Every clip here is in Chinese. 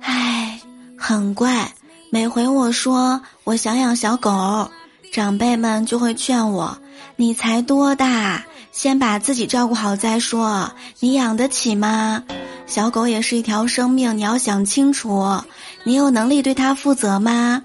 唉，很怪。每回我说我想养小狗，长辈们就会劝我：“你才多大，先把自己照顾好再说。你养得起吗？小狗也是一条生命，你要想清楚，你有能力对它负责吗？”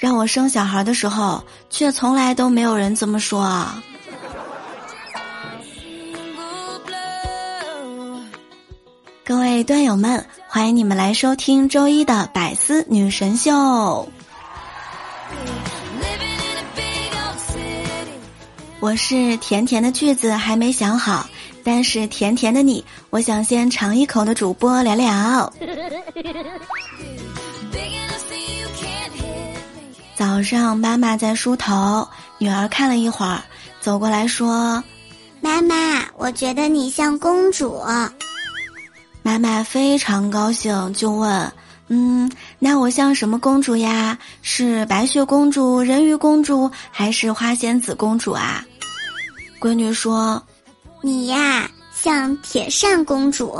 让我生小孩的时候，却从来都没有人这么说。位段友们，欢迎你们来收听周一的百思女神秀。我是甜甜的句子还没想好，但是甜甜的你，我想先尝一口的主播聊聊。早上妈妈在梳头，女儿看了一会儿，走过来说：“妈妈，我觉得你像公主。”妈妈非常高兴，就问：“嗯，那我像什么公主呀？是白雪公主、人鱼公主，还是花仙子公主啊？”闺女说：“你呀，像铁扇公主。”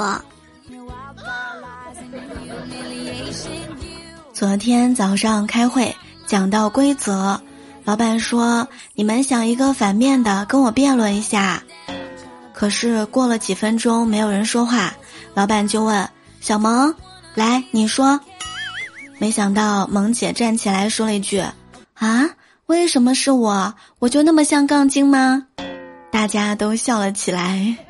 昨天早上开会讲到规则，老板说：“你们想一个反面的，跟我辩论一下。”可是过了几分钟，没有人说话。老板就问小萌：“来，你说。”没想到萌姐站起来说了一句：“啊，为什么是我？我就那么像杠精吗？”大家都笑了起来。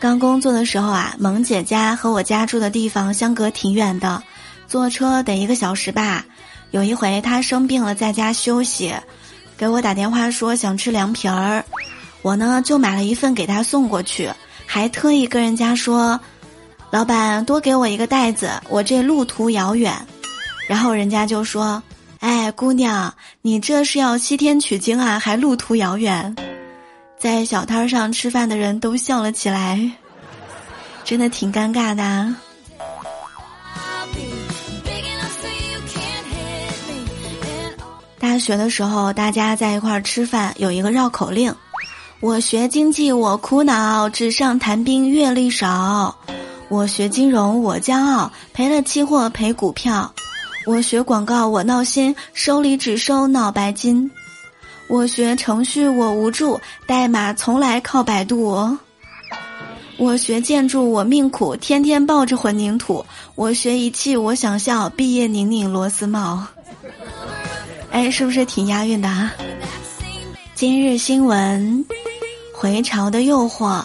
刚工作的时候啊，萌姐家和我家住的地方相隔挺远的，坐车得一个小时吧。有一回她生病了，在家休息，给我打电话说想吃凉皮儿。我呢就买了一份给他送过去，还特意跟人家说：“老板多给我一个袋子，我这路途遥远。”然后人家就说：“哎，姑娘，你这是要西天取经啊，还路途遥远？”在小摊上吃饭的人都笑了起来，真的挺尴尬的。大学的时候，大家在一块儿吃饭，有一个绕口令。我学经济，我苦恼；纸上谈兵，阅历少。我学金融，我骄傲；赔了期货，赔股票。我学广告，我闹心；收礼只收脑白金。我学程序，我无助；代码从来靠百度。我学建筑，我命苦；天天抱着混凝土。我学仪器，我想笑；毕业拧拧螺丝帽。哎，是不是挺押韵的啊？今日新闻。回潮的诱惑。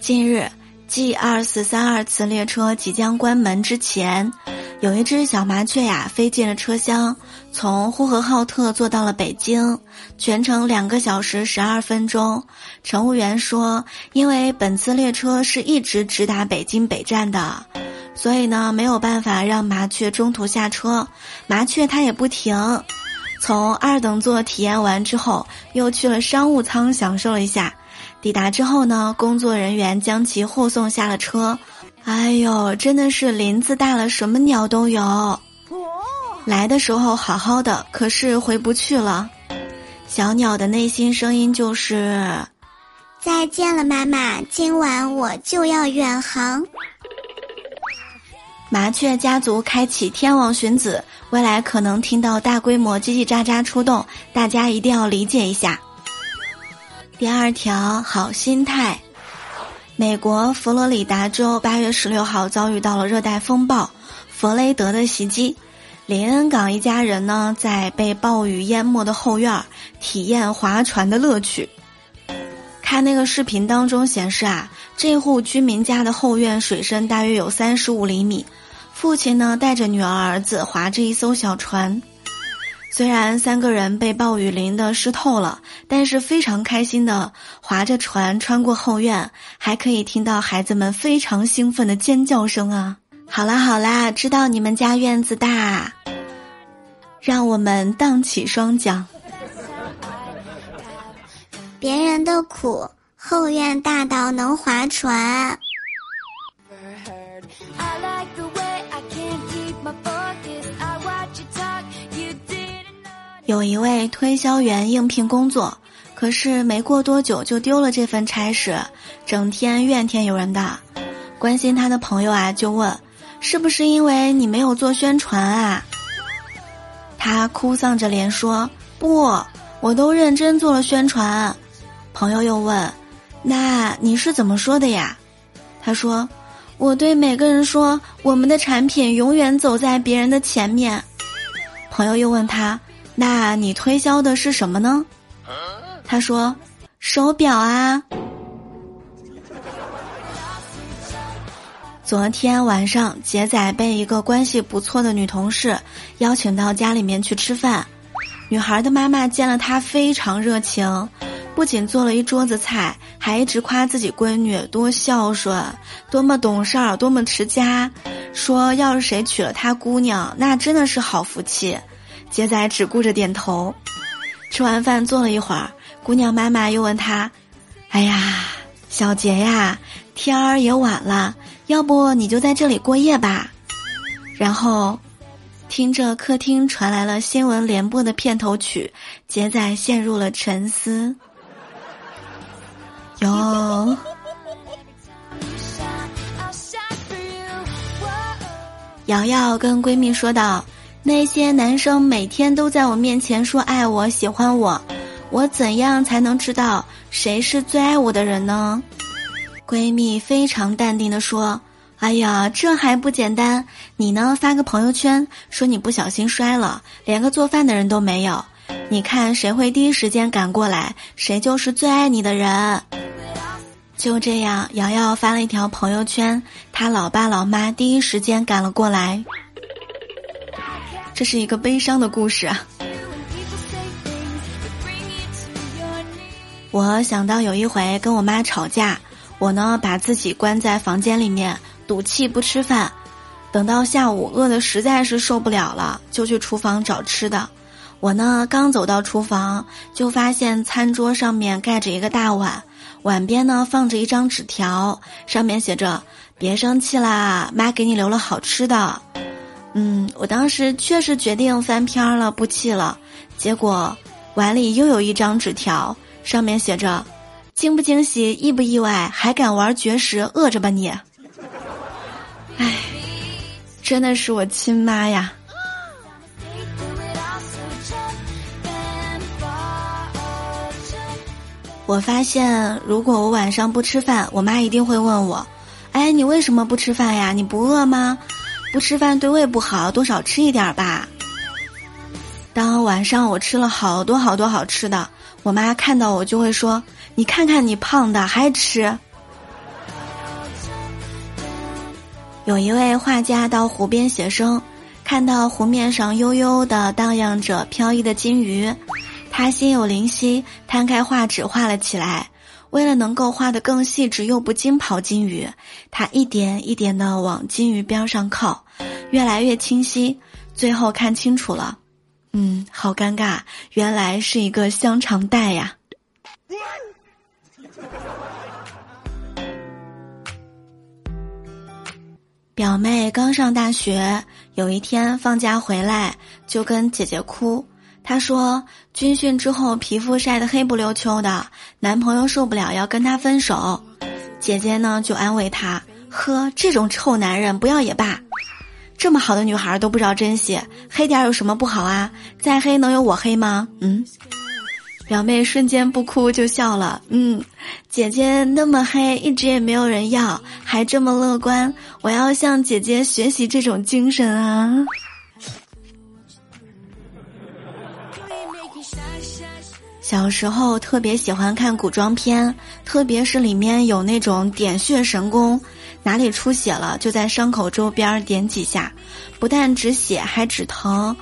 近日，G 二四三二次列车即将关门之前，有一只小麻雀呀飞进了车厢，从呼和浩特坐到了北京，全程两个小时十二分钟。乘务员说，因为本次列车是一直直达北京北站的，所以呢没有办法让麻雀中途下车。麻雀它也不停。从二等座体验完之后，又去了商务舱享受了一下。抵达之后呢，工作人员将其护送下了车。哎呦，真的是林子大了，什么鸟都有。来的时候好好的，可是回不去了。小鸟的内心声音就是：再见了，妈妈，今晚我就要远航。麻雀家族开启天网寻子。未来可能听到大规模叽叽喳喳出动，大家一定要理解一下。第二条，好心态。美国佛罗里达州八月十六号遭遇到了热带风暴弗雷德的袭击，林恩港一家人呢在被暴雨淹没的后院体验划船的乐趣。看那个视频当中显示啊，这户居民家的后院水深大约有三十五厘米。父亲呢，带着女儿、儿子划着一艘小船，虽然三个人被暴雨淋得湿透了，但是非常开心的划着船穿过后院，还可以听到孩子们非常兴奋的尖叫声啊！好啦好啦，知道你们家院子大，让我们荡起双桨。别人的苦，后院大到能划船。有一位推销员应聘工作，可是没过多久就丢了这份差事，整天怨天尤人的。关心他的朋友啊，就问：“是不是因为你没有做宣传啊？”他哭丧着脸说：“不，我都认真做了宣传。”朋友又问：“那你是怎么说的呀？”他说：“我对每个人说，我们的产品永远走在别人的前面。”朋友又问他：“那你推销的是什么呢？”他说：“手表啊。”昨天晚上，杰仔被一个关系不错的女同事邀请到家里面去吃饭。女孩的妈妈见了他非常热情。不仅做了一桌子菜，还一直夸自己闺女多孝顺，多么懂事儿，多么持家。说要是谁娶了他姑娘，那真的是好福气。杰仔只顾着点头。吃完饭坐了一会儿，姑娘妈妈又问他：“哎呀，小杰呀，天儿也晚了，要不你就在这里过夜吧？”然后，听着客厅传来了新闻联播的片头曲，杰仔陷入了沉思。哟，瑶瑶跟闺蜜说道：“那些男生每天都在我面前说爱我、喜欢我，我怎样才能知道谁是最爱我的人呢？”闺蜜非常淡定的说：“哎呀，这还不简单？你呢，发个朋友圈说你不小心摔了，连个做饭的人都没有，你看谁会第一时间赶过来，谁就是最爱你的人。”就这样，瑶瑶发了一条朋友圈，她老爸老妈第一时间赶了过来。这是一个悲伤的故事。我想到有一回跟我妈吵架，我呢把自己关在房间里面赌气不吃饭，等到下午饿的实在是受不了了，就去厨房找吃的。我呢刚走到厨房，就发现餐桌上面盖着一个大碗。碗边呢放着一张纸条，上面写着：“别生气啦，妈给你留了好吃的。”嗯，我当时确实决定翻篇了，不气了。结果碗里又有一张纸条，上面写着：“惊不惊喜，意不意外，还敢玩绝食，饿着吧你！”哎，真的是我亲妈呀。我发现，如果我晚上不吃饭，我妈一定会问我：“哎，你为什么不吃饭呀？你不饿吗？不吃饭对胃不好，多少吃一点吧。”当晚上我吃了好多好多好吃的，我妈看到我就会说：“你看看你胖的还吃。”有一位画家到湖边写生，看到湖面上悠悠的荡漾着飘逸的金鱼。他心有灵犀，摊开画纸画了起来。为了能够画得更细致又不惊跑金鱼，他一点一点地往金鱼边上靠，越来越清晰。最后看清楚了，嗯，好尴尬，原来是一个香肠袋呀。表妹刚上大学，有一天放假回来，就跟姐姐哭。她说，军训之后皮肤晒得黑不溜秋的，男朋友受不了要跟她分手。姐姐呢就安慰她：“呵，这种臭男人不要也罢。这么好的女孩都不知道珍惜，黑点有什么不好啊？再黑能有我黑吗？”嗯，表妹瞬间不哭就笑了。嗯，姐姐那么黑，一直也没有人要，还这么乐观，我要向姐姐学习这种精神啊。小时候特别喜欢看古装片，特别是里面有那种点穴神功，哪里出血了就在伤口周边点几下，不但止血还止疼。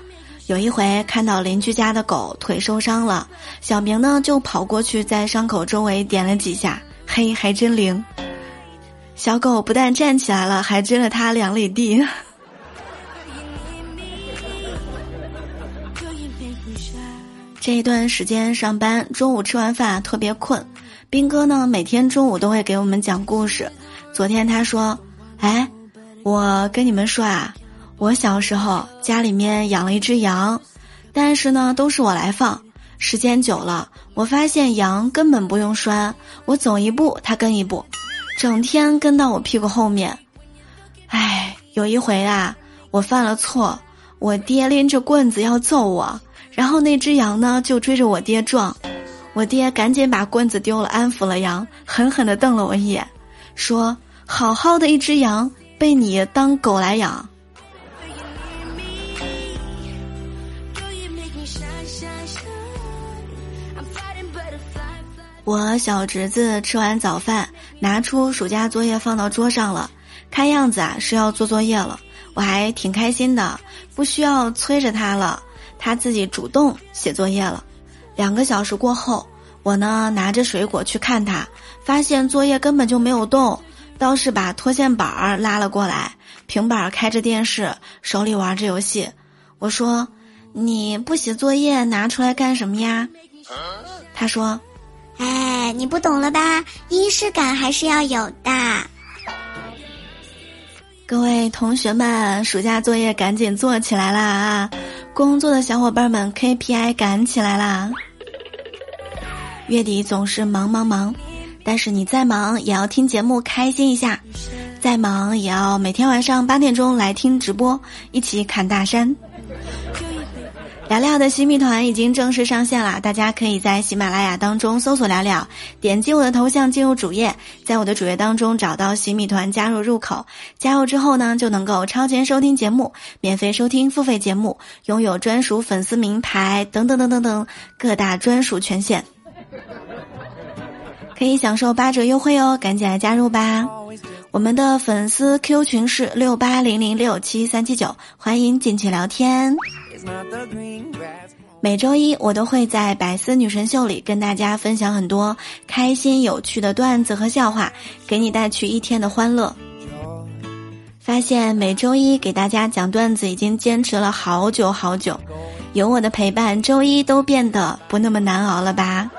有一回看到邻居家的狗腿受伤了，小明呢就跑过去在伤口周围点了几下，嘿，还真灵。小狗不但站起来了，还追了他两里地。这一段时间上班，中午吃完饭特别困。兵哥呢，每天中午都会给我们讲故事。昨天他说：“哎，我跟你们说啊，我小时候家里面养了一只羊，但是呢都是我来放。时间久了，我发现羊根本不用拴，我走一步它跟一步，整天跟到我屁股后面。唉，有一回啊，我犯了错，我爹拎着棍子要揍我，然后那只羊呢就追着我爹撞，我爹赶紧把棍子丢了，安抚了羊，狠狠地瞪了我一眼，说：“好好的一只羊被你当狗来养。”我小侄子吃完早饭，拿出暑假作业放到桌上了，看样子啊是要做作业了。我还挺开心的，不需要催着他了，他自己主动写作业了。两个小时过后，我呢拿着水果去看他，发现作业根本就没有动，倒是把拖线板儿拉了过来，平板开着电视，手里玩着游戏。我说：“你不写作业拿出来干什么呀？”他说。哎，你不懂了吧？仪式感还是要有的。各位同学们，暑假作业赶紧做起来啦啊！工作的小伙伴们，KPI 赶起来啦！月底总是忙忙忙，但是你再忙也要听节目开心一下，再忙也要每天晚上八点钟来听直播，一起砍大山。聊聊的新米团已经正式上线了，大家可以在喜马拉雅当中搜索“聊聊”，点击我的头像进入主页，在我的主页当中找到新米团加入入口，加入之后呢，就能够超前收听节目，免费收听付费节目，拥有专属粉丝名牌等等等等等各大专属权限，可以享受八折优惠哦，赶紧来加入吧！我们的粉丝 Q 群是六八零零六七三七九，欢迎进去聊天。每周一，我都会在百思女神秀里跟大家分享很多开心有趣的段子和笑话，给你带去一天的欢乐。发现每周一给大家讲段子已经坚持了好久好久，有我的陪伴，周一都变得不那么难熬了吧？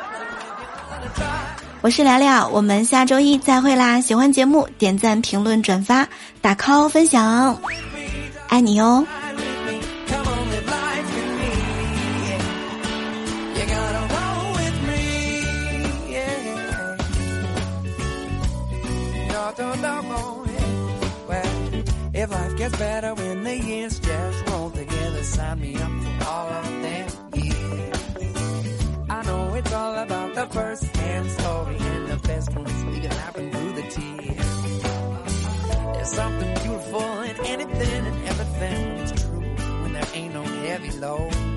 我是聊聊，我们下周一再会啦！喜欢节目点赞、评论、转发、打 call、分享，爱你哟 gets better when the years just roll together, sign me up for all of them. I know it's all about the first hand story and the best ones we can happen through the tears. There's something beautiful in anything and everything it's true when there ain't no heavy load.